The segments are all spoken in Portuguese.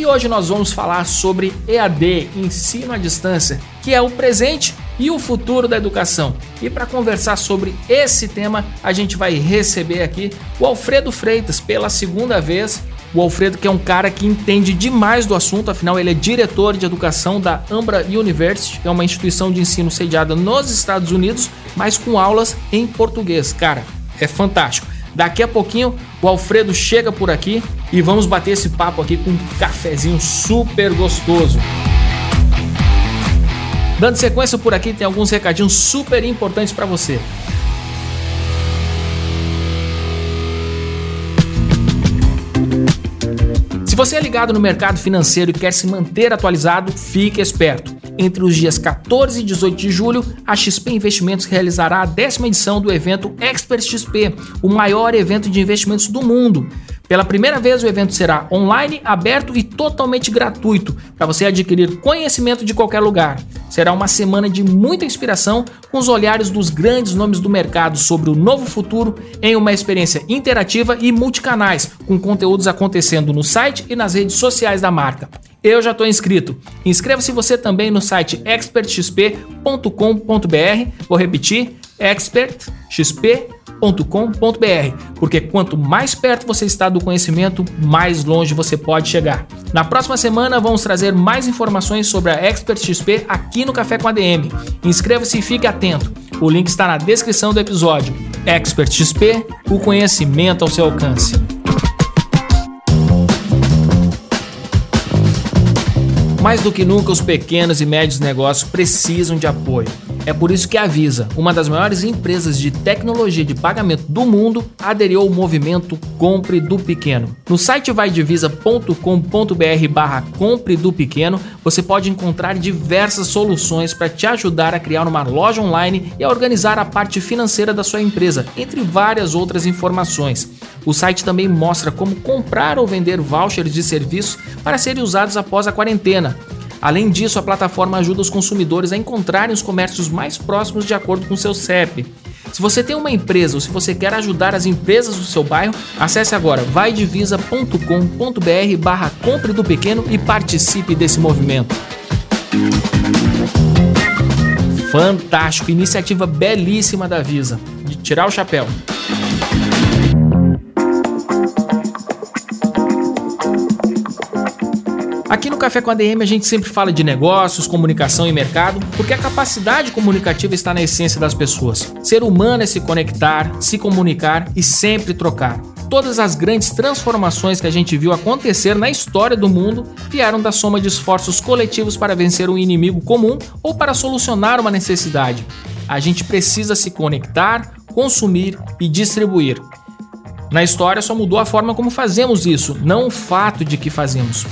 E hoje nós vamos falar sobre EAD, ensino à distância, que é o presente e o futuro da educação. E para conversar sobre esse tema, a gente vai receber aqui o Alfredo Freitas pela segunda vez. O Alfredo, que é um cara que entende demais do assunto, afinal, ele é diretor de educação da Ambra University, que é uma instituição de ensino sediada nos Estados Unidos, mas com aulas em português. Cara, é fantástico. Daqui a pouquinho o Alfredo chega por aqui e vamos bater esse papo aqui com um cafezinho super gostoso. Dando sequência por aqui, tem alguns recadinhos super importantes para você. Se você é ligado no mercado financeiro e quer se manter atualizado, fique esperto. Entre os dias 14 e 18 de julho, a XP Investimentos realizará a décima edição do evento Expert XP, o maior evento de investimentos do mundo. Pela primeira vez, o evento será online, aberto e totalmente gratuito para você adquirir conhecimento de qualquer lugar. Será uma semana de muita inspiração com os olhares dos grandes nomes do mercado sobre o novo futuro em uma experiência interativa e multicanais, com conteúdos acontecendo no site e nas redes sociais da marca. Eu já estou inscrito. Inscreva-se você também no site expertxp.com.br. Vou repetir: expertxp.com.br porque quanto mais perto você está do conhecimento, mais longe você pode chegar. Na próxima semana vamos trazer mais informações sobre a Expert XP aqui no Café com ADM. Inscreva-se e fique atento. O link está na descrição do episódio. Expert XP, o conhecimento ao seu alcance. Mais do que nunca, os pequenos e médios negócios precisam de apoio. É por isso que a Visa, uma das maiores empresas de tecnologia de pagamento do mundo, aderiu ao movimento Compre do Pequeno. No site vaidevisa.com.br barra Compre do Pequeno, você pode encontrar diversas soluções para te ajudar a criar uma loja online e a organizar a parte financeira da sua empresa, entre várias outras informações. O site também mostra como comprar ou vender vouchers de serviços para serem usados após a quarentena. Além disso, a plataforma ajuda os consumidores a encontrarem os comércios mais próximos de acordo com seu CEP. Se você tem uma empresa ou se você quer ajudar as empresas do seu bairro, acesse agora vaidivisa.com.br barra compre do pequeno e participe desse movimento. Fantástico, iniciativa belíssima da Visa, de tirar o chapéu. Aqui no Café com a DM a gente sempre fala de negócios, comunicação e mercado, porque a capacidade comunicativa está na essência das pessoas. Ser humano é se conectar, se comunicar e sempre trocar. Todas as grandes transformações que a gente viu acontecer na história do mundo vieram da soma de esforços coletivos para vencer um inimigo comum ou para solucionar uma necessidade. A gente precisa se conectar, consumir e distribuir. Na história só mudou a forma como fazemos isso, não o fato de que fazemos.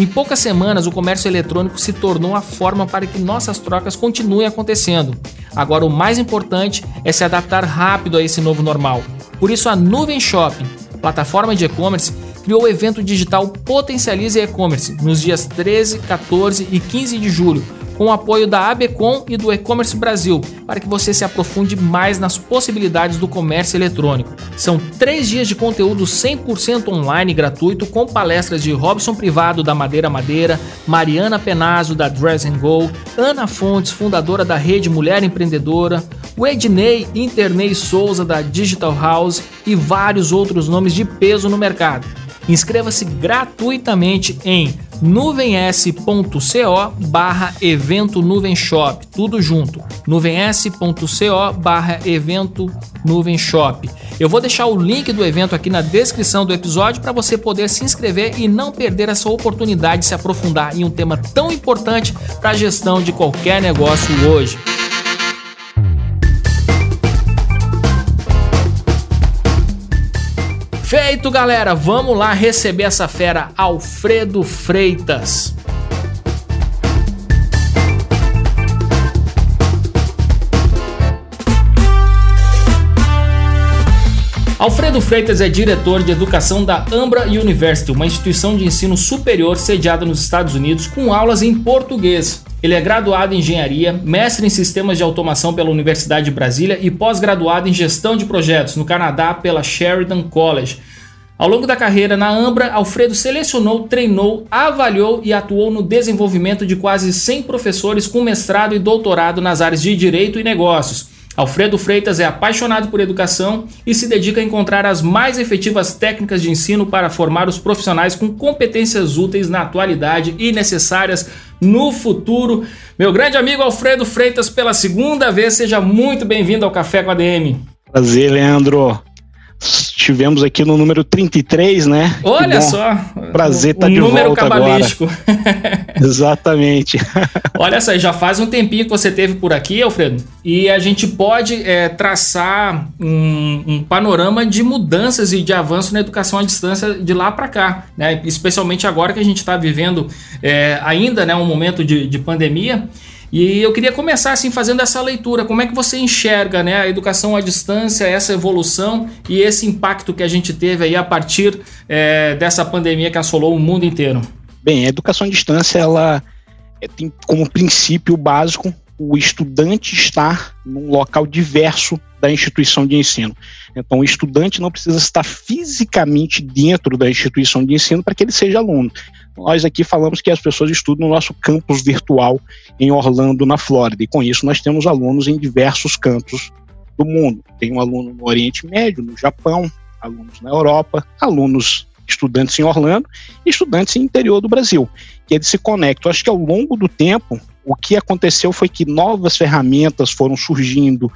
Em poucas semanas, o comércio eletrônico se tornou a forma para que nossas trocas continuem acontecendo. Agora, o mais importante é se adaptar rápido a esse novo normal. Por isso, a Nuvem Shopping, plataforma de e-commerce, criou o evento digital Potencialize E-Commerce nos dias 13, 14 e 15 de julho com o apoio da ABCom e do E-Commerce Brasil, para que você se aprofunde mais nas possibilidades do comércio eletrônico. São três dias de conteúdo 100% online gratuito, com palestras de Robson Privado, da Madeira Madeira, Mariana Penazzo, da Dress Go, Ana Fontes, fundadora da Rede Mulher Empreendedora, o Ednei Internei Souza, da Digital House e vários outros nomes de peso no mercado. Inscreva-se gratuitamente em nuvens.co barra evento nuvem shop, tudo junto, nuvens.co barra evento nuvem shop. Eu vou deixar o link do evento aqui na descrição do episódio para você poder se inscrever e não perder essa oportunidade de se aprofundar em um tema tão importante para a gestão de qualquer negócio hoje. Feito, galera. Vamos lá receber essa fera, Alfredo Freitas. Alfredo Freitas é diretor de educação da Ambra University, uma instituição de ensino superior sediada nos Estados Unidos com aulas em português. Ele é graduado em engenharia, mestre em sistemas de automação pela Universidade de Brasília e pós-graduado em gestão de projetos no Canadá pela Sheridan College. Ao longo da carreira na Ambra, Alfredo selecionou, treinou, avaliou e atuou no desenvolvimento de quase 100 professores com mestrado e doutorado nas áreas de direito e negócios. Alfredo Freitas é apaixonado por educação e se dedica a encontrar as mais efetivas técnicas de ensino para formar os profissionais com competências úteis na atualidade e necessárias no futuro. Meu grande amigo Alfredo Freitas, pela segunda vez, seja muito bem-vindo ao Café com a DM. Prazer, Leandro. Estivemos aqui no número 33, né? Olha só. Prazer estar tá de número volta cabalístico. agora. Exatamente. Olha só, já faz um tempinho que você teve por aqui, Alfredo, e a gente pode é, traçar um, um, panorama de mudanças e de avanço na educação à distância de lá para cá, né? Especialmente agora que a gente está vivendo é, ainda, né, um momento de, de pandemia. E eu queria começar assim fazendo essa leitura. Como é que você enxerga né, a educação à distância, essa evolução e esse impacto que a gente teve aí a partir é, dessa pandemia que assolou o mundo inteiro? Bem, a educação à distância ela é, tem como princípio básico o estudante estar num local diverso da instituição de ensino. Então, o estudante não precisa estar fisicamente dentro da instituição de ensino para que ele seja aluno. Nós aqui falamos que as pessoas estudam no nosso campus virtual em Orlando, na Flórida, e com isso nós temos alunos em diversos cantos do mundo. Tem um aluno no Oriente Médio, no Japão, alunos na Europa, alunos estudantes em Orlando e estudantes em interior do Brasil, que eles se conectam. Acho que ao longo do tempo, o que aconteceu foi que novas ferramentas foram surgindo,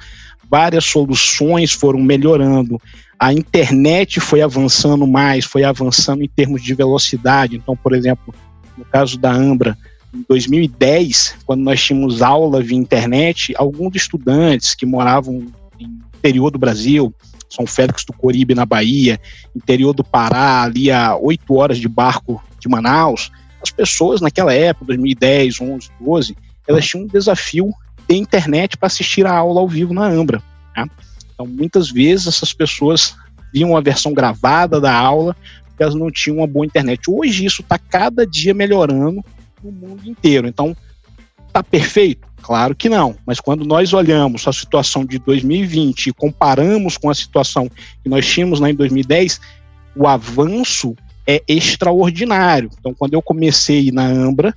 várias soluções foram melhorando, a internet foi avançando mais, foi avançando em termos de velocidade. Então, por exemplo, no caso da Ambra, em 2010, quando nós tínhamos aula via internet, alguns estudantes que moravam no interior do Brasil, São Félix do Coribe, na Bahia, interior do Pará, ali a oito horas de barco de Manaus, as pessoas naquela época, 2010, 11, 12, elas tinham um desafio ter internet para assistir a aula ao vivo na Ambra. Né? Então, muitas vezes essas pessoas viam a versão gravada da aula porque elas não tinham uma boa internet. Hoje isso está cada dia melhorando no mundo inteiro. Então, está perfeito? Claro que não. Mas quando nós olhamos a situação de 2020 e comparamos com a situação que nós tínhamos lá em 2010, o avanço é extraordinário. Então, quando eu comecei na Ambra,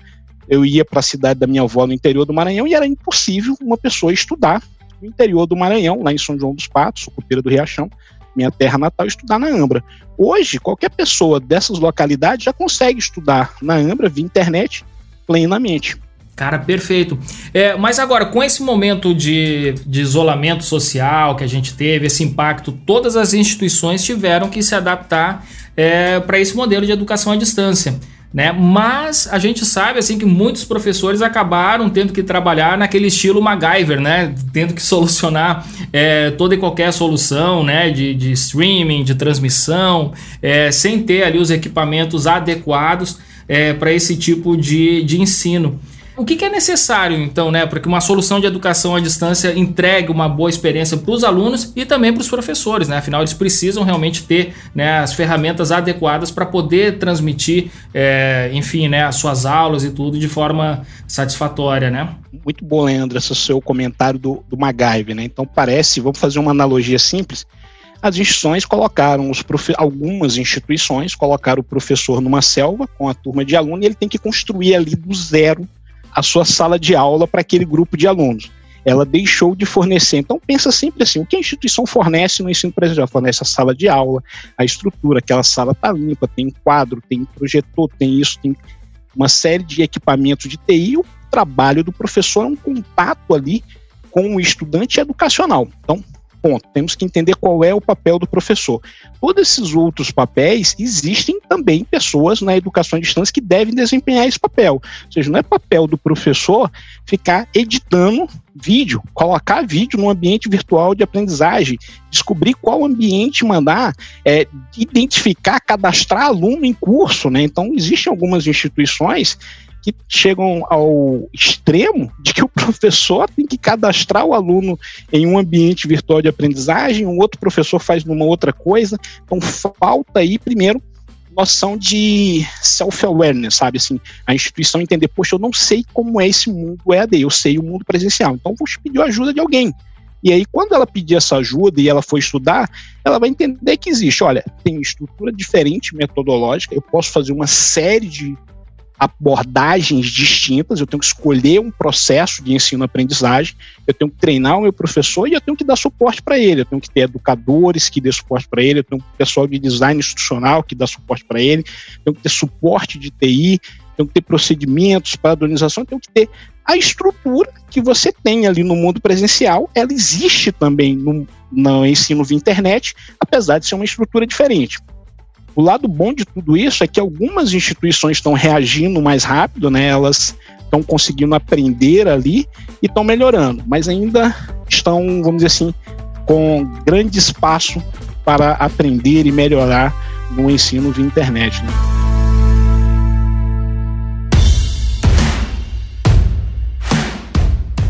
eu ia para a cidade da minha avó no interior do Maranhão e era impossível uma pessoa estudar no interior do Maranhão, lá em São João dos Patos, Sucuteira do Riachão, minha terra natal, estudar na Ambra. Hoje, qualquer pessoa dessas localidades já consegue estudar na Ambra via internet plenamente. Cara, perfeito. É, mas agora, com esse momento de, de isolamento social que a gente teve, esse impacto, todas as instituições tiveram que se adaptar é, para esse modelo de educação à distância né? Mas a gente sabe assim que muitos professores acabaram tendo que trabalhar naquele estilo MacGyver, né? Tendo que solucionar é, toda e qualquer solução, né? De, de streaming, de transmissão, é, sem ter ali os equipamentos adequados é, para esse tipo de, de ensino. O que, que, é necessário, então, né, para que uma solução de educação à distância entregue uma boa experiência para os alunos e também para os professores, né? Afinal, eles precisam realmente ter né, as ferramentas adequadas para poder transmitir, é, enfim, né, as suas aulas e tudo de forma satisfatória, né? Muito bom, Leandro, esse seu comentário do, do MacGyver, né? Então parece, vamos fazer uma analogia simples, as instituições colocaram os profe... algumas instituições colocaram o professor numa selva com a turma de alunos e ele tem que construir ali do zero a sua sala de aula para aquele grupo de alunos. Ela deixou de fornecer. Então, pensa sempre assim: o que a instituição fornece no ensino presencial? Fornece a sala de aula, a estrutura, aquela sala está limpa, tem quadro, tem projetor, tem isso, tem uma série de equipamentos de TI. O trabalho do professor é um contato ali com o estudante educacional. Então, Ponto. Temos que entender qual é o papel do professor. Todos esses outros papéis, existem também pessoas na educação à distância que devem desempenhar esse papel. Ou seja, não é papel do professor ficar editando vídeo, colocar vídeo no ambiente virtual de aprendizagem, descobrir qual ambiente mandar, é, identificar, cadastrar aluno em curso. Né? Então, existem algumas instituições que chegam ao extremo de que o professor tem que cadastrar o aluno em um ambiente virtual de aprendizagem, um outro professor faz numa outra coisa. Então, falta aí, primeiro, noção de self-awareness, sabe? Assim, a instituição entender, poxa, eu não sei como é esse mundo EAD, eu sei o mundo presencial, então vou pedir a ajuda de alguém. E aí, quando ela pedir essa ajuda e ela for estudar, ela vai entender que existe, olha, tem estrutura diferente metodológica, eu posso fazer uma série de abordagens distintas, eu tenho que escolher um processo de ensino-aprendizagem, eu tenho que treinar o meu professor e eu tenho que dar suporte para ele, eu tenho que ter educadores que dê suporte para ele, eu tenho pessoal de design institucional que dá suporte para ele, eu tenho que ter suporte de TI, tenho que ter procedimentos, padronização, tenho que ter a estrutura que você tem ali no mundo presencial, ela existe também no, no ensino via internet, apesar de ser uma estrutura diferente. O lado bom de tudo isso é que algumas instituições estão reagindo mais rápido, né? Elas estão conseguindo aprender ali e estão melhorando, mas ainda estão, vamos dizer assim, com grande espaço para aprender e melhorar no ensino via internet. Né?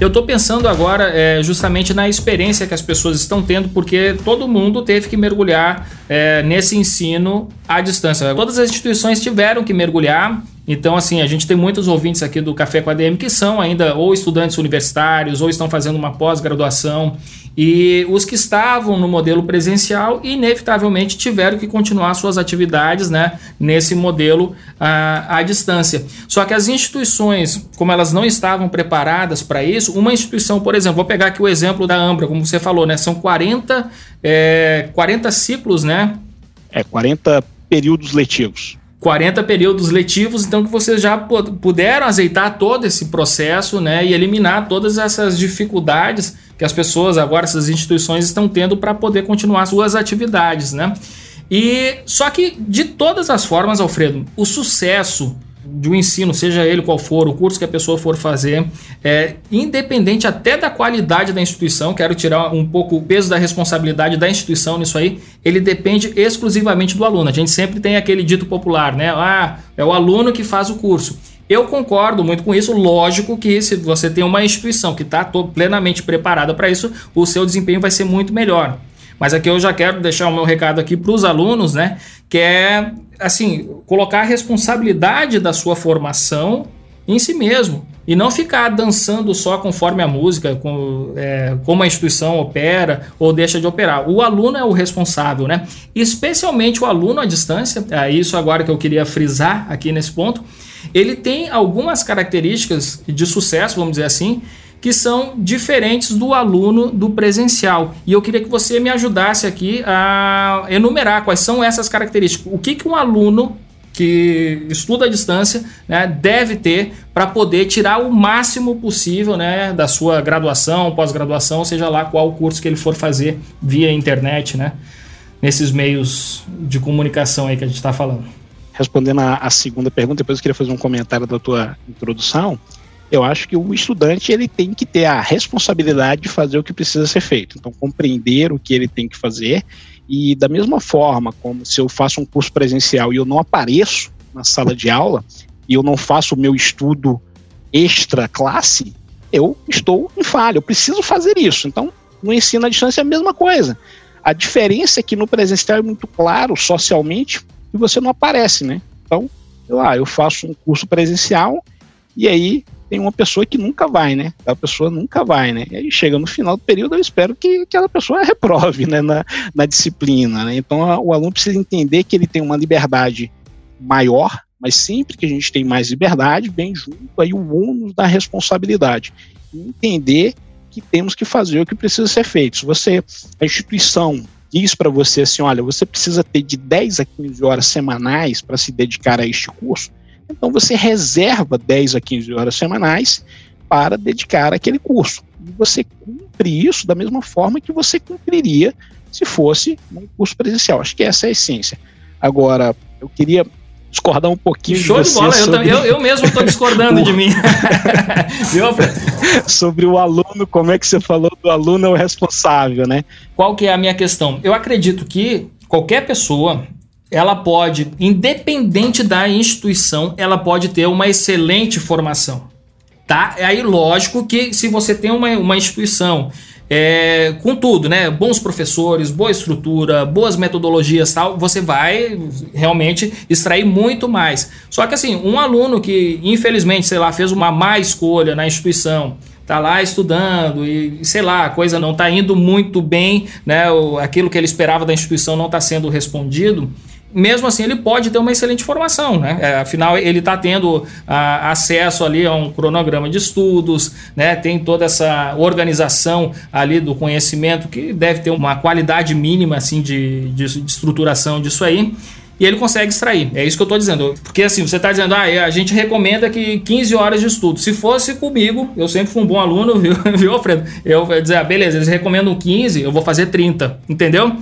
Eu estou pensando agora é, justamente na experiência que as pessoas estão tendo, porque todo mundo teve que mergulhar é, nesse ensino à distância. Todas as instituições tiveram que mergulhar. Então, assim, a gente tem muitos ouvintes aqui do Café com a DM que são ainda ou estudantes universitários ou estão fazendo uma pós-graduação e os que estavam no modelo presencial, inevitavelmente tiveram que continuar suas atividades né, nesse modelo à, à distância. Só que as instituições, como elas não estavam preparadas para isso, uma instituição, por exemplo, vou pegar aqui o exemplo da Ambra, como você falou, né, são 40, é, 40 ciclos, né? É, 40 períodos letivos. 40 períodos letivos, então que vocês já puderam azeitar todo esse processo né, e eliminar todas essas dificuldades que as pessoas agora, essas instituições estão tendo para poder continuar suas atividades, né? E só que de todas as formas, Alfredo, o sucesso de um ensino, seja ele qual for, o curso que a pessoa for fazer, é, independente até da qualidade da instituição, quero tirar um pouco o peso da responsabilidade da instituição nisso aí, ele depende exclusivamente do aluno. A gente sempre tem aquele dito popular, né? Ah, é o aluno que faz o curso. Eu concordo muito com isso. Lógico que se você tem uma instituição que está plenamente preparada para isso, o seu desempenho vai ser muito melhor. Mas aqui eu já quero deixar o meu recado aqui para os alunos, né? Que é assim colocar a responsabilidade da sua formação em si mesmo e não ficar dançando só conforme a música, com, é, como a instituição opera ou deixa de operar. O aluno é o responsável, né? Especialmente o aluno à distância. É isso agora que eu queria frisar aqui nesse ponto ele tem algumas características de sucesso, vamos dizer assim, que são diferentes do aluno do presencial. E eu queria que você me ajudasse aqui a enumerar quais são essas características. O que, que um aluno que estuda à distância né, deve ter para poder tirar o máximo possível né, da sua graduação, pós-graduação, seja lá qual curso que ele for fazer via internet, né, nesses meios de comunicação aí que a gente está falando respondendo a, a, segunda pergunta, depois eu queria fazer um comentário da tua introdução. Eu acho que o estudante ele tem que ter a responsabilidade de fazer o que precisa ser feito. Então, compreender o que ele tem que fazer e da mesma forma como se eu faço um curso presencial e eu não apareço na sala de aula e eu não faço o meu estudo extra classe, eu estou em falha. Eu preciso fazer isso. Então, no ensino à distância é a mesma coisa. A diferença é que no presencial é muito claro socialmente e você não aparece, né? Então, lá, eu faço um curso presencial e aí tem uma pessoa que nunca vai, né? A pessoa nunca vai, né? E aí chega no final do período, eu espero que aquela pessoa reprove né, na, na disciplina, né? Então a, o aluno precisa entender que ele tem uma liberdade maior, mas sempre que a gente tem mais liberdade, vem junto aí o ônus da responsabilidade. E entender que temos que fazer o que precisa ser feito. Se você, a instituição diz para você assim: olha, você precisa ter de 10 a 15 horas semanais para se dedicar a este curso, então você reserva 10 a 15 horas semanais para dedicar aquele curso. e você cumpre isso da mesma forma que você cumpriria se fosse um curso presencial. Acho que essa é a essência. Agora, eu queria discordar um pouquinho Show de, de bola, sobre... eu, eu, mesmo estou discordando de mim. Viu, sobre o aluno, como é que você falou do aluno é o responsável, né? Qual que é a minha questão? Eu acredito que qualquer pessoa, ela pode, independente da instituição, ela pode ter uma excelente formação. Tá? É aí lógico que se você tem uma, uma instituição é, com tudo, né? Bons professores, boa estrutura, boas metodologias tal, você vai realmente extrair muito mais. Só que assim, um aluno que, infelizmente, sei lá, fez uma má escolha na instituição, tá lá estudando e, sei lá, a coisa não tá indo muito bem, né? Aquilo que ele esperava da instituição não está sendo respondido mesmo assim ele pode ter uma excelente formação, né? É, afinal, ele está tendo a, acesso ali a um cronograma de estudos, né? Tem toda essa organização ali do conhecimento que deve ter uma qualidade mínima assim de, de, de estruturação disso aí. E ele consegue extrair. É isso que eu estou dizendo. Porque assim, você está dizendo, ah, a gente recomenda que 15 horas de estudo. Se fosse comigo, eu sempre fui um bom aluno, viu, viu Alfredo? Eu ia dizer, ah, beleza, eles recomendam 15, eu vou fazer 30. Entendeu?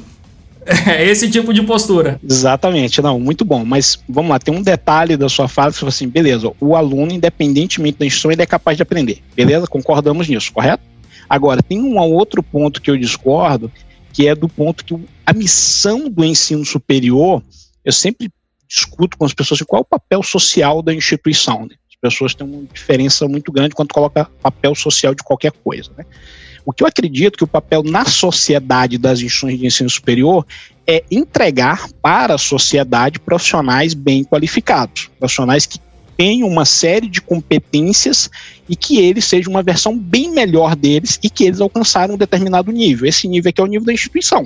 É esse tipo de postura. Exatamente, não, muito bom. Mas vamos lá, tem um detalhe da sua fala que você assim, beleza, o aluno, independentemente da instrução, ele é capaz de aprender. Beleza? Concordamos nisso, correto? Agora, tem um outro ponto que eu discordo, que é do ponto que a missão do ensino superior, eu sempre discuto com as pessoas qual é o papel social da instituição. Né? As pessoas têm uma diferença muito grande quando coloca papel social de qualquer coisa. Né? O que eu acredito que o papel na sociedade das instituições de ensino superior é entregar para a sociedade profissionais bem qualificados, profissionais que tenham uma série de competências e que eles sejam uma versão bem melhor deles e que eles alcançaram um determinado nível. Esse nível aqui é o nível da instituição.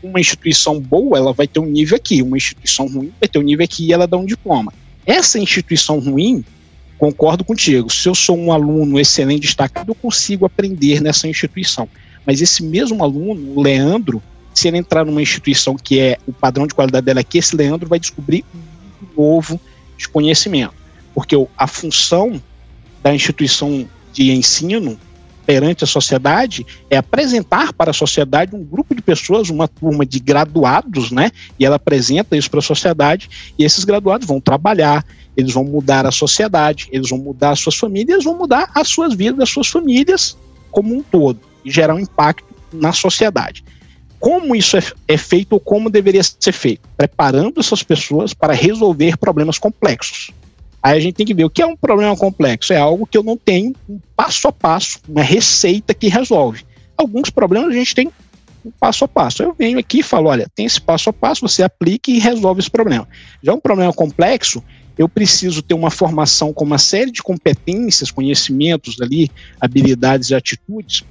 Uma instituição boa, ela vai ter um nível aqui, uma instituição ruim vai ter um nível aqui e ela dá um diploma. Essa instituição ruim, concordo contigo. Se eu sou um aluno excelente, destacado, eu consigo aprender nessa instituição. Mas esse mesmo aluno, o Leandro, se ele entrar numa instituição que é o padrão de qualidade dela aqui, esse Leandro vai descobrir um novo de conhecimento. Porque a função da instituição de ensino perante a sociedade é apresentar para a sociedade um grupo de pessoas, uma turma de graduados, né? E ela apresenta isso para a sociedade e esses graduados vão trabalhar, eles vão mudar a sociedade, eles vão mudar as suas famílias, vão mudar as suas vidas, as suas famílias como um todo e gerar um impacto na sociedade. Como isso é, é feito ou como deveria ser feito? Preparando essas pessoas para resolver problemas complexos. Aí a gente tem que ver o que é um problema complexo. É algo que eu não tenho um passo a passo, uma receita que resolve. Alguns problemas a gente tem um passo a passo. Eu venho aqui e falo: olha, tem esse passo a passo, você aplica e resolve esse problema. Já um problema complexo, eu preciso ter uma formação com uma série de competências, conhecimentos ali, habilidades e atitudes,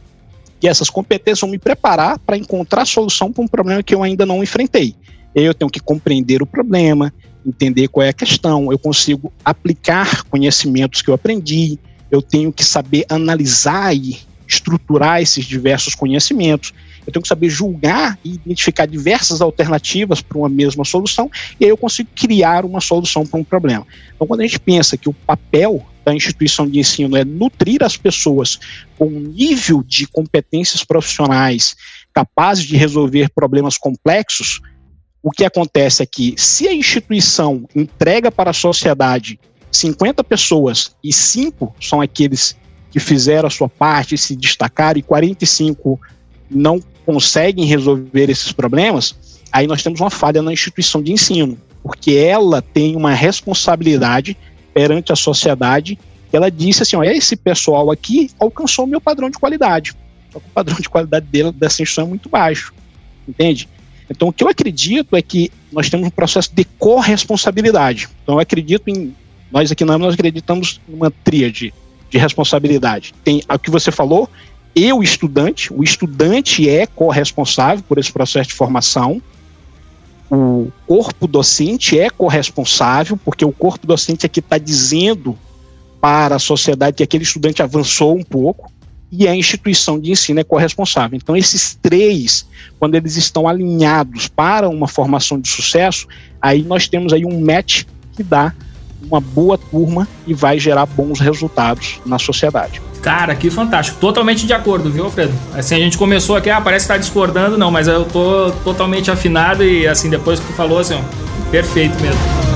e essas competências vão me preparar para encontrar solução para um problema que eu ainda não enfrentei. Eu tenho que compreender o problema, entender qual é a questão, eu consigo aplicar conhecimentos que eu aprendi, eu tenho que saber analisar e estruturar esses diversos conhecimentos, eu tenho que saber julgar e identificar diversas alternativas para uma mesma solução, e aí eu consigo criar uma solução para um problema. Então, quando a gente pensa que o papel da instituição de ensino é nutrir as pessoas com um nível de competências profissionais capazes de resolver problemas complexos, o que acontece é que, se a instituição entrega para a sociedade 50 pessoas e 5 são aqueles que fizeram a sua parte, se destacaram, e 45 não conseguem resolver esses problemas, aí nós temos uma falha na instituição de ensino, porque ela tem uma responsabilidade perante a sociedade. Ela disse assim: ó, esse pessoal aqui alcançou o meu padrão de qualidade. Só que o padrão de qualidade dele, dessa instituição é muito baixo. Entende? Então, o que eu acredito é que nós temos um processo de corresponsabilidade. Então, eu acredito em. Nós aqui na nós acreditamos numa tríade de responsabilidade. Tem o que você falou, eu, estudante, o estudante é corresponsável por esse processo de formação, o corpo docente é corresponsável, porque o corpo docente é que está dizendo para a sociedade que aquele estudante avançou um pouco, e a instituição de ensino é corresponsável. Então, esses três, quando eles estão alinhados para uma formação de sucesso, aí nós temos aí um match que dá uma boa turma e vai gerar bons resultados na sociedade. Cara, que fantástico. Totalmente de acordo, viu, Alfredo? Assim, a gente começou aqui, ah, parece que tá discordando, não, mas eu tô totalmente afinado e, assim, depois que tu falou, assim, ó, perfeito mesmo.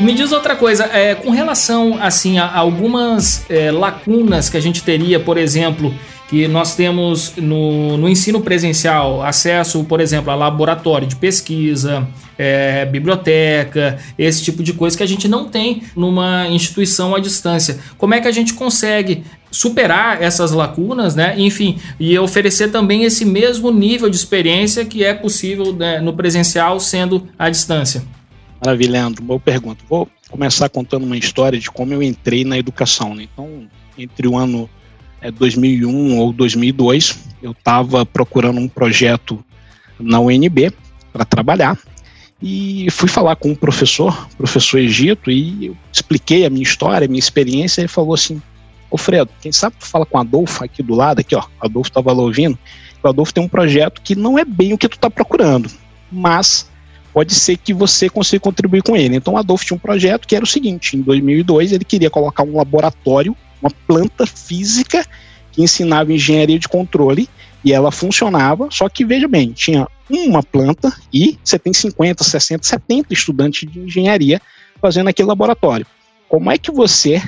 Me diz outra coisa, é, com relação assim a algumas é, lacunas que a gente teria, por exemplo, que nós temos no, no ensino presencial acesso, por exemplo, a laboratório de pesquisa, é, biblioteca, esse tipo de coisa que a gente não tem numa instituição à distância. Como é que a gente consegue superar essas lacunas, né? Enfim, e oferecer também esse mesmo nível de experiência que é possível né, no presencial sendo à distância? Maravilha, Leandro. Boa pergunta. Vou começar contando uma história de como eu entrei na educação. Né? Então, entre o ano é, 2001 ou 2002, eu estava procurando um projeto na UNB para trabalhar e fui falar com um professor, professor Egito, e eu expliquei a minha história, a minha experiência, e ele falou assim, ô Fredo, quem sabe tu fala com o Adolfo aqui do lado, aqui ó, o Adolfo estava lá ouvindo, o Adolfo tem um projeto que não é bem o que tu está procurando, mas pode ser que você consiga contribuir com ele. Então Adolfo tinha um projeto que era o seguinte, em 2002 ele queria colocar um laboratório uma planta física que ensinava engenharia de controle e ela funcionava, só que veja bem, tinha uma planta e você tem 50, 60, 70 estudantes de engenharia fazendo aquele laboratório. Como é que você,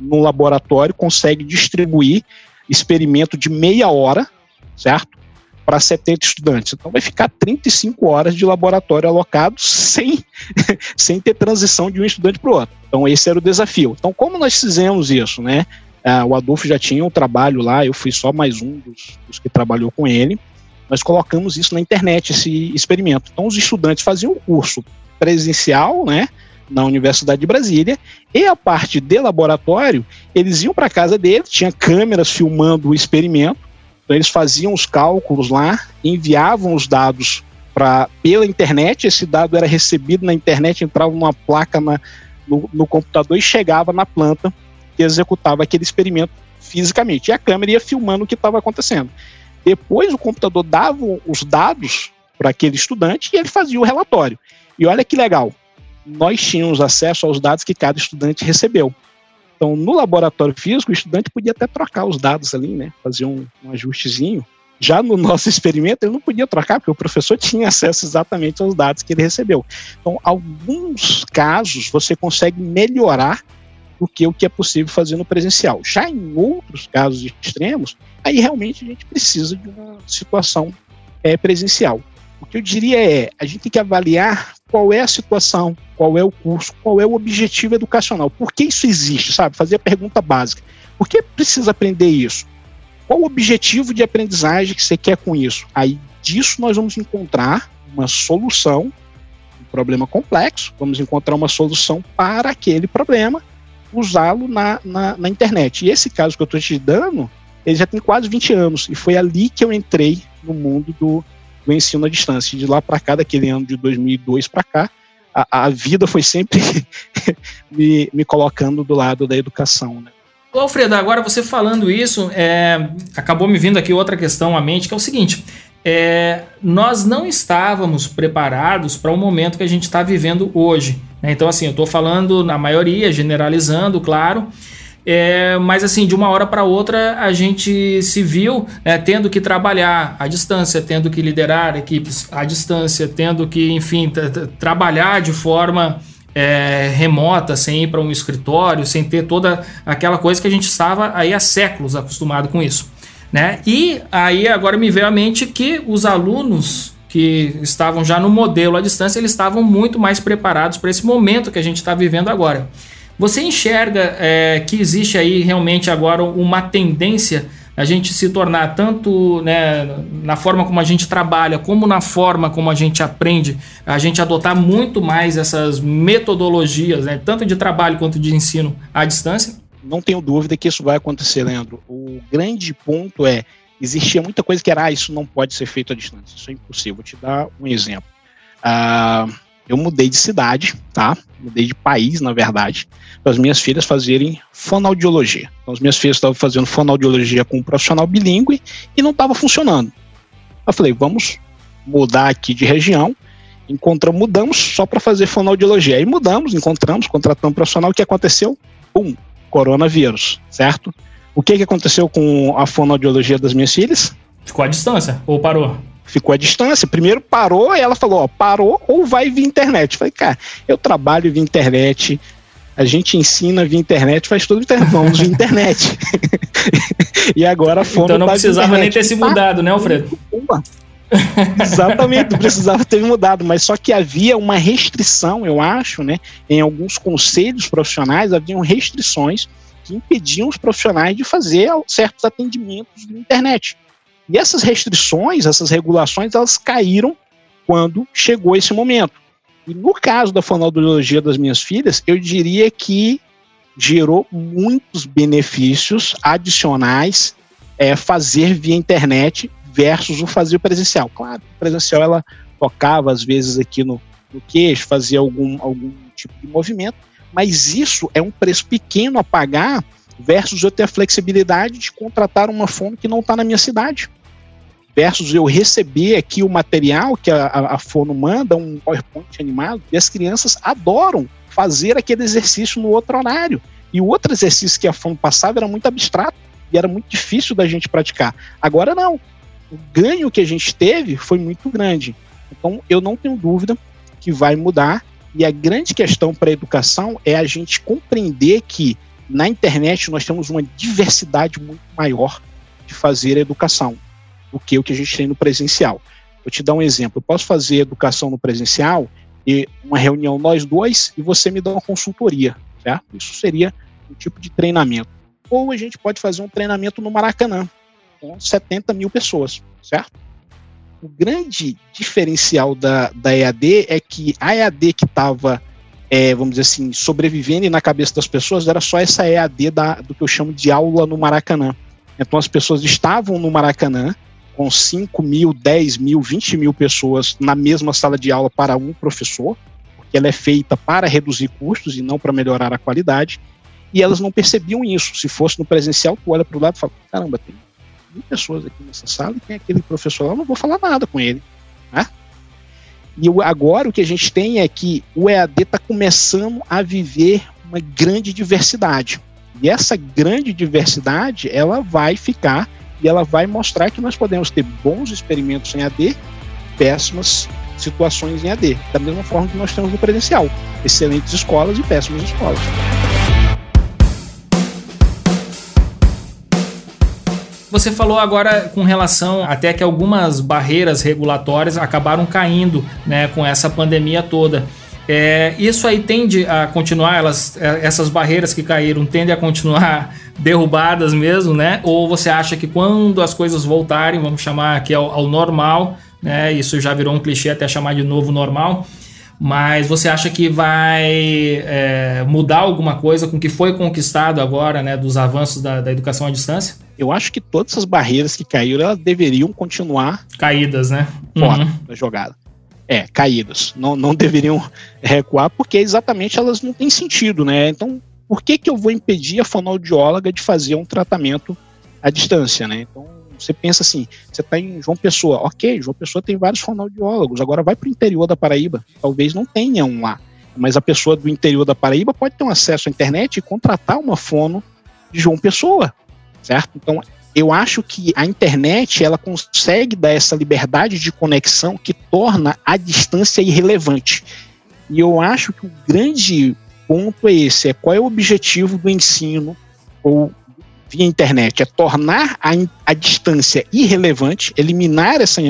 no laboratório, consegue distribuir experimento de meia hora, certo? Para 70 estudantes. Então vai ficar 35 horas de laboratório alocado sem, sem ter transição de um estudante para o outro. Então esse era o desafio. Então como nós fizemos isso, né? Uh, o Adolfo já tinha um trabalho lá, eu fui só mais um dos, dos, que trabalhou com ele. Nós colocamos isso na internet, esse experimento. Então, os estudantes faziam o curso presencial, né, na Universidade de Brasília, e a parte de laboratório, eles iam para casa dele, tinha câmeras filmando o experimento, então eles faziam os cálculos lá, enviavam os dados para pela internet, esse dado era recebido na internet, entrava numa placa na, no, no computador e chegava na planta que executava aquele experimento fisicamente. E a câmera ia filmando o que estava acontecendo. Depois o computador dava os dados para aquele estudante e ele fazia o relatório. E olha que legal, nós tínhamos acesso aos dados que cada estudante recebeu. Então, no laboratório físico, o estudante podia até trocar os dados ali, né? Fazer um, um ajustezinho. Já no nosso experimento, ele não podia trocar, porque o professor tinha acesso exatamente aos dados que ele recebeu. Então, alguns casos, você consegue melhorar do que o que é possível fazer no presencial. Já em outros casos extremos, aí realmente a gente precisa de uma situação é, presencial. O que eu diria é, a gente tem que avaliar qual é a situação, qual é o curso, qual é o objetivo educacional. Por que isso existe, sabe? Fazer a pergunta básica. Por que precisa aprender isso? Qual o objetivo de aprendizagem que você quer com isso? Aí disso nós vamos encontrar uma solução, um problema complexo, vamos encontrar uma solução para aquele problema usá-lo na, na, na, internet. E esse caso que eu estou te dando, ele já tem quase 20 anos, e foi ali que eu entrei no mundo do, do ensino à distância. De lá para cá, daquele ano de 2002 para cá, a, a, vida foi sempre me, me colocando do lado da educação. Né? Alfredo, agora você falando isso, é, acabou me vindo aqui outra questão à mente, que é o seguinte: é, nós não estávamos preparados para o momento que a gente está vivendo hoje. Né? Então, assim, eu estou falando na maioria, generalizando, claro. É, mas assim, de uma hora para outra a gente se viu né, tendo que trabalhar à distância, tendo que liderar equipes à distância, tendo que, enfim, trabalhar de forma é, remota, sem ir para um escritório, sem ter toda aquela coisa que a gente estava aí há séculos acostumado com isso. Né? E aí agora me veio à mente que os alunos que estavam já no modelo à distância, eles estavam muito mais preparados para esse momento que a gente está vivendo agora. Você enxerga é, que existe aí realmente agora uma tendência a gente se tornar tanto né, na forma como a gente trabalha, como na forma como a gente aprende, a gente adotar muito mais essas metodologias, né, tanto de trabalho quanto de ensino à distância? Não tenho dúvida que isso vai acontecer, Leandro. O grande ponto é existia muita coisa que era, ah, isso não pode ser feito à distância, isso é impossível. Vou te dar um exemplo. Uh, eu mudei de cidade, tá? Mudei de país, na verdade, para as minhas filhas fazerem fonoaudiologia. Então, as minhas filhas estavam fazendo fonoaudiologia com um profissional bilíngue e não estava funcionando. Eu falei, vamos mudar aqui de região. Encontramos, mudamos só para fazer fonoaudiologia. Aí mudamos, encontramos, contratamos um profissional. O que aconteceu? Um, coronavírus, certo? O que, que aconteceu com a fonoaudiologia das minhas filhas? Ficou à distância ou parou? Ficou à distância. Primeiro parou e ela falou: ó, parou ou vai via internet. Eu falei, cara, eu trabalho via internet, a gente ensina via internet, faz tudo internet, vamos via internet. e agora a Então não precisava nem ter se mudado, né, Alfredo? Exatamente, não precisava ter mudado, mas só que havia uma restrição, eu acho, né? Em alguns conselhos profissionais haviam restrições que impediam os profissionais de fazer certos atendimentos na internet. E essas restrições, essas regulações, elas caíram quando chegou esse momento. E no caso da fonoaudiologia das minhas filhas, eu diria que gerou muitos benefícios adicionais é, fazer via internet versus o fazer presencial. Claro, presencial ela tocava às vezes aqui no, no queixo, fazia algum, algum tipo de movimento, mas isso é um preço pequeno a pagar versus eu ter a flexibilidade de contratar uma fono que não está na minha cidade. Versus eu receber aqui o material que a, a, a fono manda, um PowerPoint animado, e as crianças adoram fazer aquele exercício no outro horário. E o outro exercício que a fono passava era muito abstrato e era muito difícil da gente praticar. Agora não o ganho que a gente teve foi muito grande. Então, eu não tenho dúvida que vai mudar. E a grande questão para a educação é a gente compreender que na internet nós temos uma diversidade muito maior de fazer educação do que o que a gente tem no presencial. Vou te dar um exemplo. Eu posso fazer educação no presencial e uma reunião nós dois e você me dá uma consultoria, certo? Isso seria um tipo de treinamento. Ou a gente pode fazer um treinamento no Maracanã, com 70 mil pessoas, certo? O grande diferencial da, da EAD é que a EAD que estava, é, vamos dizer assim, sobrevivendo e na cabeça das pessoas era só essa EAD da, do que eu chamo de aula no Maracanã. Então as pessoas estavam no Maracanã com 5 mil, 10 mil, 20 mil pessoas na mesma sala de aula para um professor, porque ela é feita para reduzir custos e não para melhorar a qualidade, e elas não percebiam isso. Se fosse no presencial, tu olha para o lado e fala, caramba, tem mil pessoas aqui nessa sala e tem aquele professor lá, eu não vou falar nada com ele. Né? E agora o que a gente tem é que o EAD está começando a viver uma grande diversidade. E essa grande diversidade, ela vai ficar e ela vai mostrar que nós podemos ter bons experimentos em AD, péssimas situações em AD, da mesma forma que nós temos no presencial. Excelentes escolas e péssimas escolas. Você falou agora com relação até que algumas barreiras regulatórias acabaram caindo né, com essa pandemia toda. É, isso aí tende a continuar, elas, é, essas barreiras que caíram tendem a continuar derrubadas mesmo, né? Ou você acha que quando as coisas voltarem, vamos chamar aqui ao, ao normal, né? Isso já virou um clichê até chamar de novo normal. Mas você acha que vai é, mudar alguma coisa com o que foi conquistado agora, né, dos avanços da, da educação à distância? Eu acho que todas essas barreiras que caíram, elas deveriam continuar caídas, né? Fora uhum. da jogada. É, caídas. Não, não deveriam recuar, porque exatamente elas não têm sentido, né? Então, por que, que eu vou impedir a fonoaudióloga de fazer um tratamento à distância, né? Então, você pensa assim, você está em João Pessoa, ok, João Pessoa tem vários fonoaudiólogos, agora vai para o interior da Paraíba, talvez não tenha um lá, mas a pessoa do interior da Paraíba pode ter um acesso à internet e contratar uma fono de João Pessoa, certo? Então, eu acho que a internet ela consegue dar essa liberdade de conexão que torna a distância irrelevante. E eu acho que o grande ponto é esse, é qual é o objetivo do ensino ou via internet, é tornar a, a distância irrelevante, eliminar essa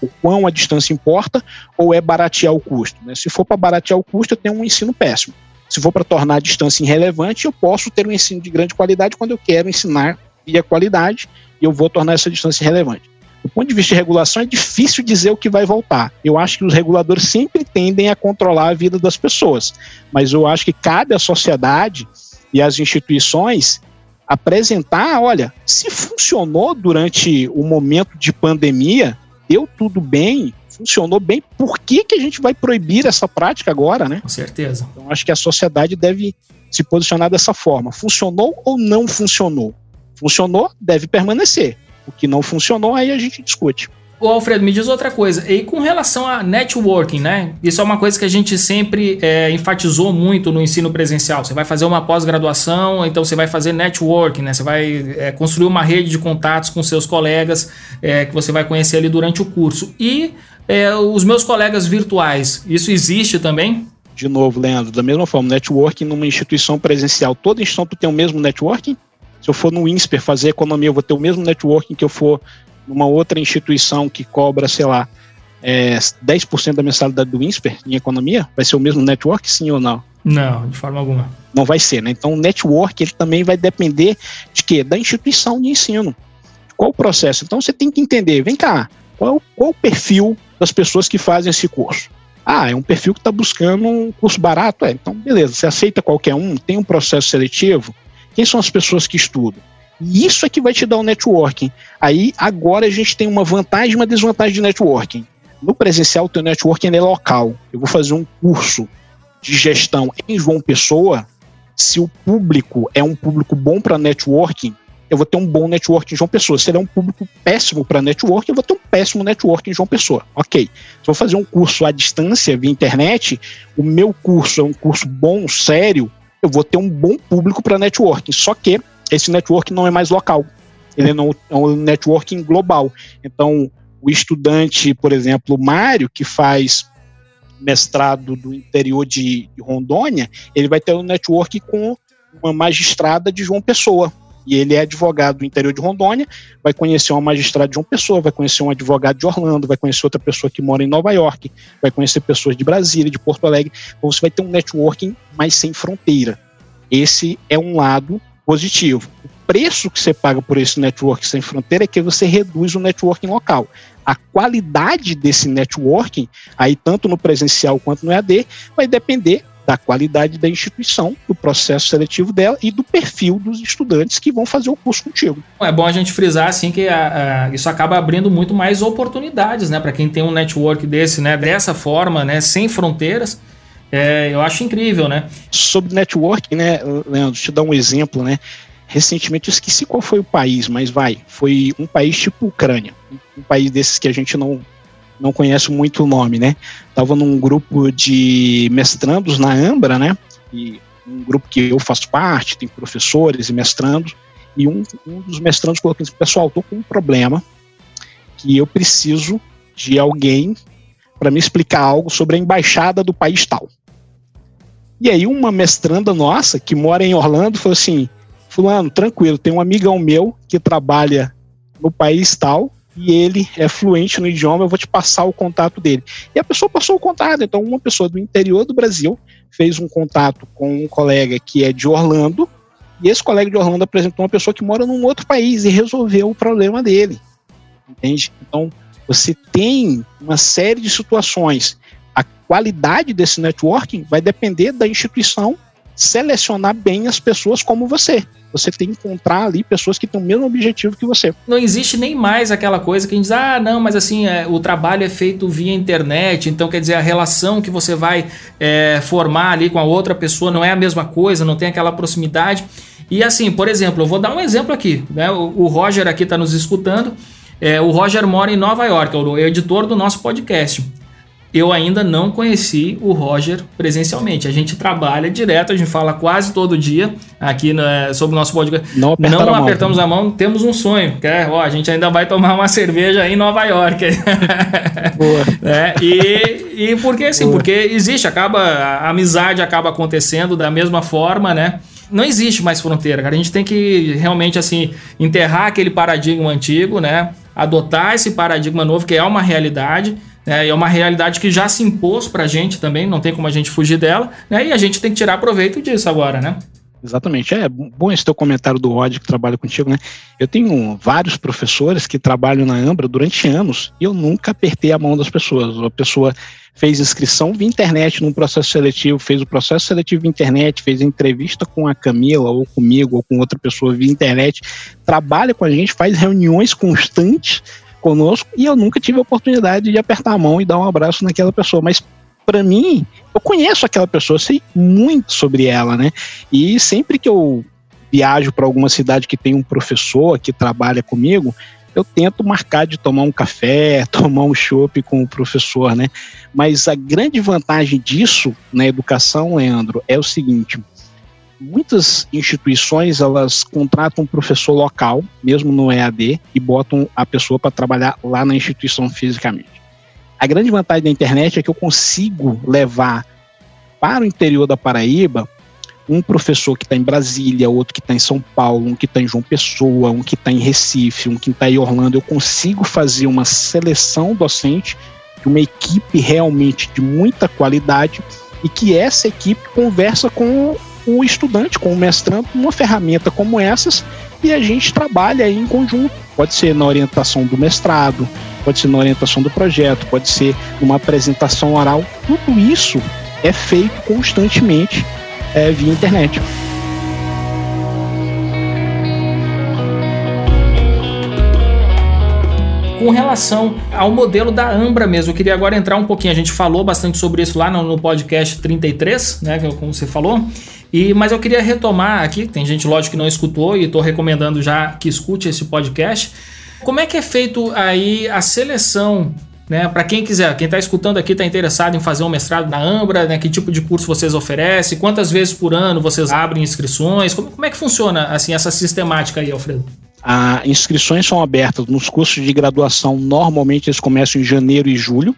o quão a distância importa, ou é baratear o custo. Né? Se for para baratear o custo, eu tenho um ensino péssimo. Se for para tornar a distância irrelevante, eu posso ter um ensino de grande qualidade quando eu quero ensinar via qualidade e eu vou tornar essa distância relevante. Do ponto de vista de regulação, é difícil dizer o que vai voltar. Eu acho que os reguladores sempre tendem a controlar a vida das pessoas, mas eu acho que cabe à sociedade e às instituições apresentar, olha, se funcionou durante o momento de pandemia, deu tudo bem, funcionou bem, por que, que a gente vai proibir essa prática agora, né? Com certeza. Então acho que a sociedade deve se posicionar dessa forma. Funcionou ou não funcionou? Funcionou, deve permanecer. O que não funcionou, aí a gente discute. Ô Alfredo, me diz outra coisa. E com relação a networking, né? Isso é uma coisa que a gente sempre é, enfatizou muito no ensino presencial. Você vai fazer uma pós-graduação, então você vai fazer networking, né? Você vai é, construir uma rede de contatos com seus colegas é, que você vai conhecer ali durante o curso. E é, os meus colegas virtuais, isso existe também? De novo, Leandro, da mesma forma, networking numa instituição presencial, toda instituição tu tem o mesmo networking? Se eu for no INSPER fazer economia, eu vou ter o mesmo networking que eu for numa outra instituição que cobra, sei lá, é, 10% da mensalidade do INSPER em economia, vai ser o mesmo network, sim ou não? Não, de forma alguma. Não vai ser, né? Então o network ele também vai depender de quê? Da instituição de ensino. Qual o processo? Então você tem que entender, vem cá, qual, qual o perfil das pessoas que fazem esse curso? Ah, é um perfil que está buscando um curso barato? É, então beleza, você aceita qualquer um, tem um processo seletivo, quem são as pessoas que estudam? E isso é que vai te dar o networking. Aí, agora a gente tem uma vantagem e uma desvantagem de networking. No presencial, o teu networking é local. Eu vou fazer um curso de gestão em João Pessoa. Se o público é um público bom para networking, eu vou ter um bom networking em João Pessoa. Se ele é um público péssimo para networking, eu vou ter um péssimo networking em João Pessoa. Ok. Se eu vou fazer um curso à distância, via internet, o meu curso é um curso bom, sério, eu vou ter um bom público para networking. Só que esse networking não é mais local, ele é, é um networking global. Então, o estudante, por exemplo, Mário, que faz mestrado do interior de, de Rondônia, ele vai ter um network com uma magistrada de João Pessoa. E ele é advogado do interior de Rondônia, vai conhecer uma magistrada de João Pessoa, vai conhecer um advogado de Orlando, vai conhecer outra pessoa que mora em Nova York, vai conhecer pessoas de Brasília, de Porto Alegre. Então você vai ter um networking mais sem fronteira. Esse é um lado positivo. O preço que você paga por esse network sem fronteira é que você reduz o networking local. A qualidade desse networking, aí tanto no presencial quanto no EAD, vai depender da qualidade da instituição, do processo seletivo dela e do perfil dos estudantes que vão fazer o curso contigo. É bom a gente frisar assim que a, a, isso acaba abrindo muito mais oportunidades, né, para quem tem um network desse, né, dessa forma, né, sem fronteiras é, eu acho incrível, né? Sobre networking, né, Leandro, te dar um exemplo, né? Recentemente eu esqueci qual foi o país, mas vai, foi um país tipo Ucrânia, um país desses que a gente não não conhece muito o nome, né? Tava num grupo de mestrandos na Ambra, né? E um grupo que eu faço parte, tem professores e mestrandos, e um, um dos mestrandos colocou assim, pessoal, tô com um problema que eu preciso de alguém para me explicar algo sobre a embaixada do país tal. E aí uma mestranda nossa, que mora em Orlando, falou assim, fulano, tranquilo, tem um amigão meu que trabalha no país tal, e ele é fluente no idioma, eu vou te passar o contato dele. E a pessoa passou o contato, então uma pessoa do interior do Brasil fez um contato com um colega que é de Orlando, e esse colega de Orlando apresentou uma pessoa que mora num outro país e resolveu o problema dele. Entende? Então, você tem uma série de situações a qualidade desse networking vai depender da instituição selecionar bem as pessoas como você. Você tem que encontrar ali pessoas que têm o mesmo objetivo que você. Não existe nem mais aquela coisa que a gente diz, ah, não, mas assim, é, o trabalho é feito via internet, então quer dizer, a relação que você vai é, formar ali com a outra pessoa não é a mesma coisa, não tem aquela proximidade. E assim, por exemplo, eu vou dar um exemplo aqui, né? O, o Roger aqui está nos escutando. É, o Roger mora em Nova York, é o editor do nosso podcast eu ainda não conheci o Roger presencialmente. A gente trabalha direto, a gente fala quase todo dia aqui sobre o nosso podcast. Não, não a apertamos mão, a mão, temos um sonho, que é, ó, a gente ainda vai tomar uma cerveja em Nova York. Boa. é, e, e porque assim, Boa. porque existe, acaba, a amizade acaba acontecendo da mesma forma, né? Não existe mais fronteira, cara. A gente tem que realmente assim enterrar aquele paradigma antigo, né? Adotar esse paradigma novo que é uma realidade é, é uma realidade que já se impôs para a gente também, não tem como a gente fugir dela, né? E a gente tem que tirar proveito disso agora, né? Exatamente. É bom esse teu comentário do Rod que trabalha contigo, né? Eu tenho vários professores que trabalham na Ambra durante anos e eu nunca apertei a mão das pessoas. A pessoa fez inscrição via internet num processo seletivo, fez o processo seletivo via internet, fez entrevista com a Camila ou comigo ou com outra pessoa via internet, trabalha com a gente, faz reuniões constantes conosco e eu nunca tive a oportunidade de apertar a mão e dar um abraço naquela pessoa. Mas para mim, eu conheço aquela pessoa, sei muito sobre ela, né? E sempre que eu viajo para alguma cidade que tem um professor que trabalha comigo, eu tento marcar de tomar um café, tomar um chopp com o professor, né? Mas a grande vantagem disso na educação, Leandro, é o seguinte: muitas instituições elas contratam um professor local, mesmo no EAD, e botam a pessoa para trabalhar lá na instituição fisicamente. A grande vantagem da internet é que eu consigo levar para o interior da Paraíba um professor que está em Brasília, outro que está em São Paulo, um que está em João Pessoa, um que está em Recife, um que está em Orlando, eu consigo fazer uma seleção docente de uma equipe realmente de muita qualidade e que essa equipe conversa com o estudante, com o mestrando, uma ferramenta como essas e a gente trabalha em conjunto. Pode ser na orientação do mestrado, pode ser na orientação do projeto, pode ser numa apresentação oral. Tudo isso é feito constantemente é, via internet. com relação ao modelo da Ambra mesmo. Eu queria agora entrar um pouquinho. A gente falou bastante sobre isso lá no, no podcast 33, né? É como você falou. E, mas eu queria retomar aqui, tem gente, lógico, que não escutou e estou recomendando já que escute esse podcast. Como é que é feito aí a seleção né? Para quem quiser, quem está escutando aqui está interessado em fazer um mestrado na Ambra, né? que tipo de curso vocês oferecem, quantas vezes por ano vocês abrem inscrições, como, como é que funciona assim essa sistemática aí, Alfredo? As inscrições são abertas nos cursos de graduação, normalmente eles começam em janeiro e julho,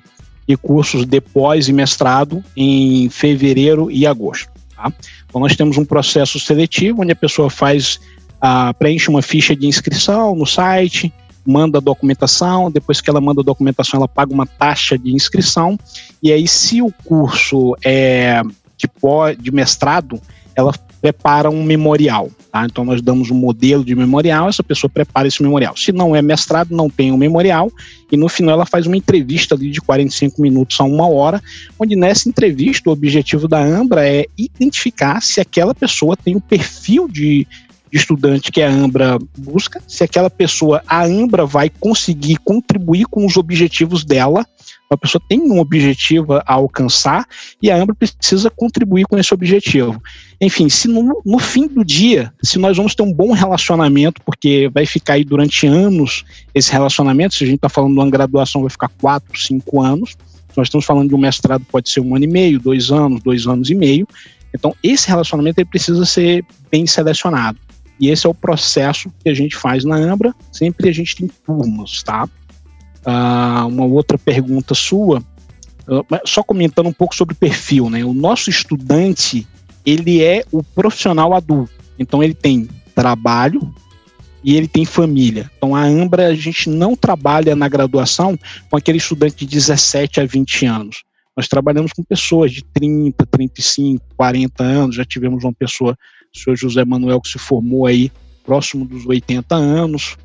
e cursos de pós e mestrado em fevereiro e agosto. Tá? Então nós temos um processo seletivo onde a pessoa faz, a, preenche uma ficha de inscrição no site, manda a documentação, depois que ela manda a documentação, ela paga uma taxa de inscrição, e aí, se o curso é de, pó, de mestrado, ela prepara um memorial. Tá? Então, nós damos um modelo de memorial, essa pessoa prepara esse memorial. Se não é mestrado, não tem um memorial, e no final ela faz uma entrevista ali de 45 minutos a uma hora, onde nessa entrevista o objetivo da Ambra é identificar se aquela pessoa tem o perfil de de estudante que a Ambra busca, se aquela pessoa, a Ambra vai conseguir contribuir com os objetivos dela, a pessoa tem um objetivo a alcançar e a Ambra precisa contribuir com esse objetivo. Enfim, se no, no, fim do dia, se nós vamos ter um bom relacionamento, porque vai ficar aí durante anos esse relacionamento, se a gente está falando de uma graduação, vai ficar quatro, cinco anos. Nós estamos falando de um mestrado, pode ser um ano e meio, dois anos, dois anos e meio. Então, esse relacionamento ele precisa ser bem selecionado. E esse é o processo que a gente faz na Ambra. Sempre a gente tem turmas, tá? Ah, uma outra pergunta sua, ah, só comentando um pouco sobre perfil, né? O nosso estudante, ele é o profissional adulto. Então ele tem trabalho e ele tem família. Então a Ambra a gente não trabalha na graduação com aquele estudante de 17 a 20 anos. Nós trabalhamos com pessoas de 30, 35, 40 anos, já tivemos uma pessoa o senhor José Manuel, que se formou aí próximo dos 80 anos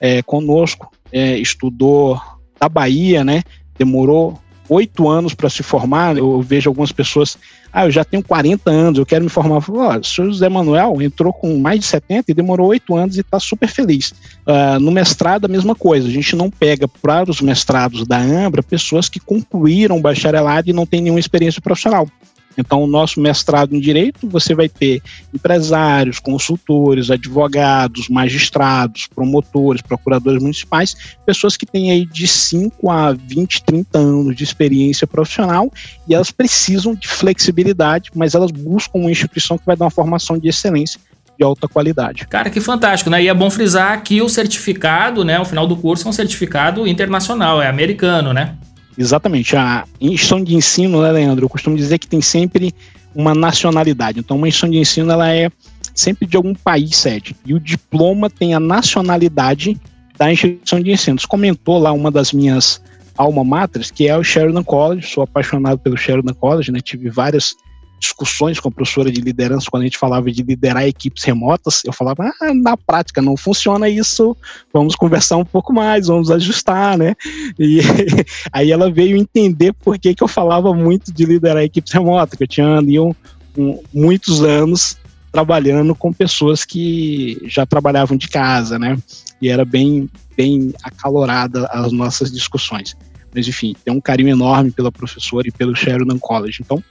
é, conosco, é, estudou da Bahia, né? Demorou oito anos para se formar. Eu vejo algumas pessoas, ah, eu já tenho 40 anos, eu quero me formar. Ó, o senhor José Manuel entrou com mais de 70 e demorou oito anos e está super feliz. Uh, no mestrado, a mesma coisa. A gente não pega para os mestrados da Ambra pessoas que concluíram bacharelado e não têm nenhuma experiência profissional. Então, o nosso mestrado em Direito, você vai ter empresários, consultores, advogados, magistrados, promotores, procuradores municipais, pessoas que têm aí de 5 a 20, 30 anos de experiência profissional e elas precisam de flexibilidade, mas elas buscam uma instituição que vai dar uma formação de excelência de alta qualidade. Cara, que fantástico, né? E é bom frisar que o certificado, né, o final do curso é um certificado internacional, é americano, né? Exatamente. A instituição de ensino, né, Leandro? Eu costumo dizer que tem sempre uma nacionalidade. Então, uma instituição de ensino ela é sempre de algum país sede. E o diploma tem a nacionalidade da instituição de ensino. Você comentou lá uma das minhas alma maters, que é o Sheridan College. Sou apaixonado pelo Sheridan College, né? Tive várias discussões com a professora de liderança quando a gente falava de liderar equipes remotas, eu falava, ah, na prática não funciona isso, vamos conversar um pouco mais, vamos ajustar, né? E aí ela veio entender por que, que eu falava muito de liderar equipes remotas, que eu tinha ali um, um, muitos anos trabalhando com pessoas que já trabalhavam de casa, né? E era bem, bem acalorada as nossas discussões. Mas enfim, tem um carinho enorme pela professora e pelo Sheridan College. Então,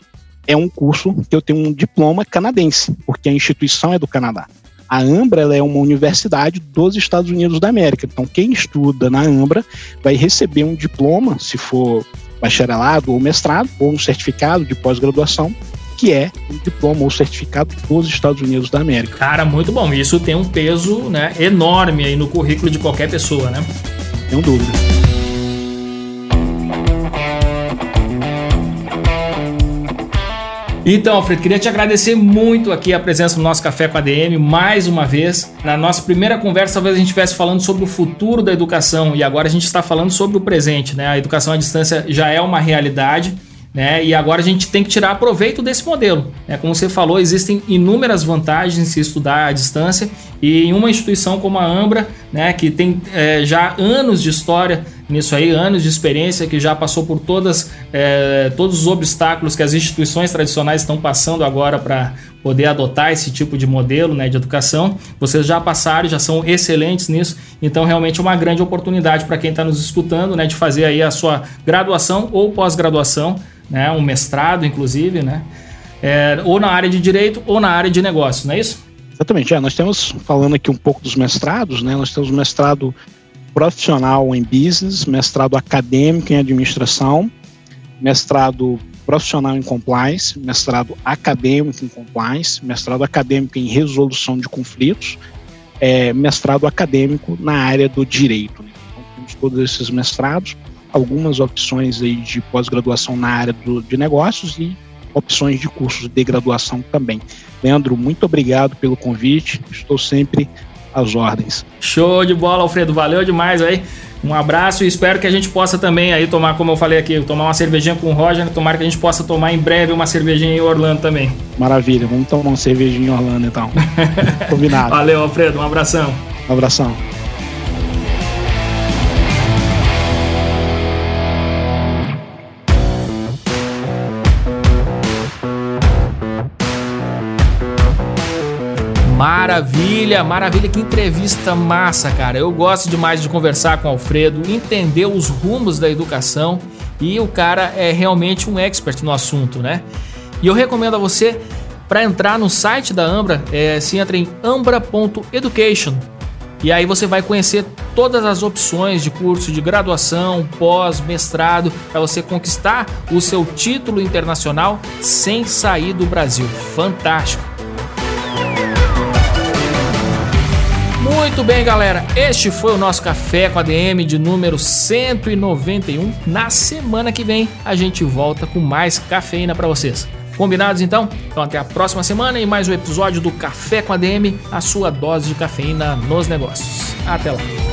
é um curso que eu tenho um diploma canadense, porque a instituição é do Canadá. A Ambra é uma universidade dos Estados Unidos da América. Então, quem estuda na Ambra vai receber um diploma, se for bacharelado ou mestrado, ou um certificado de pós-graduação, que é um diploma ou certificado dos Estados Unidos da América. Cara, muito bom. Isso tem um peso né, enorme aí no currículo de qualquer pessoa, né? Sem dúvida. Então, Alfredo, queria te agradecer muito aqui a presença no nosso Café com a DM, mais uma vez. Na nossa primeira conversa, talvez a gente estivesse falando sobre o futuro da educação e agora a gente está falando sobre o presente, né? A educação à distância já é uma realidade. Né? E agora a gente tem que tirar proveito desse modelo. Né? Como você falou, existem inúmeras vantagens em se estudar à distância e em uma instituição como a Ambra, né, que tem é, já anos de história nisso aí, anos de experiência, que já passou por todas, é, todos os obstáculos que as instituições tradicionais estão passando agora para poder adotar esse tipo de modelo né, de educação. Vocês já passaram, já são excelentes nisso, então realmente é uma grande oportunidade para quem está nos escutando né, de fazer aí a sua graduação ou pós-graduação né, um mestrado, inclusive, né, é, ou na área de direito ou na área de negócios, não é isso? Exatamente. É, nós temos, falando aqui um pouco dos mestrados, né, nós temos mestrado profissional em business, mestrado acadêmico em administração, mestrado profissional em compliance, mestrado acadêmico em compliance, mestrado acadêmico em resolução de conflitos, é, mestrado acadêmico na área do direito. Né? Então, temos todos esses mestrados algumas opções aí de pós-graduação na área do, de negócios e opções de cursos de graduação também. Leandro, muito obrigado pelo convite, estou sempre às ordens. Show de bola, Alfredo, valeu demais aí. Um abraço e espero que a gente possa também aí tomar, como eu falei aqui, tomar uma cervejinha com o Roger, tomara que a gente possa tomar em breve uma cervejinha em Orlando também. Maravilha, vamos tomar uma cervejinha em Orlando então. Combinado. Valeu, Alfredo, um abração. Um abração. Maravilha, maravilha, que entrevista massa, cara. Eu gosto demais de conversar com o Alfredo, entender os rumos da educação e o cara é realmente um expert no assunto, né? E eu recomendo a você para entrar no site da Ambra, é, se entra em ambra.education e aí você vai conhecer todas as opções de curso de graduação, pós, mestrado, para você conquistar o seu título internacional sem sair do Brasil. Fantástico! Muito bem, galera. Este foi o nosso Café com a DM de número 191. Na semana que vem a gente volta com mais cafeína para vocês. Combinados então? Então até a próxima semana e mais um episódio do Café com a DM, a sua dose de cafeína nos negócios. Até lá.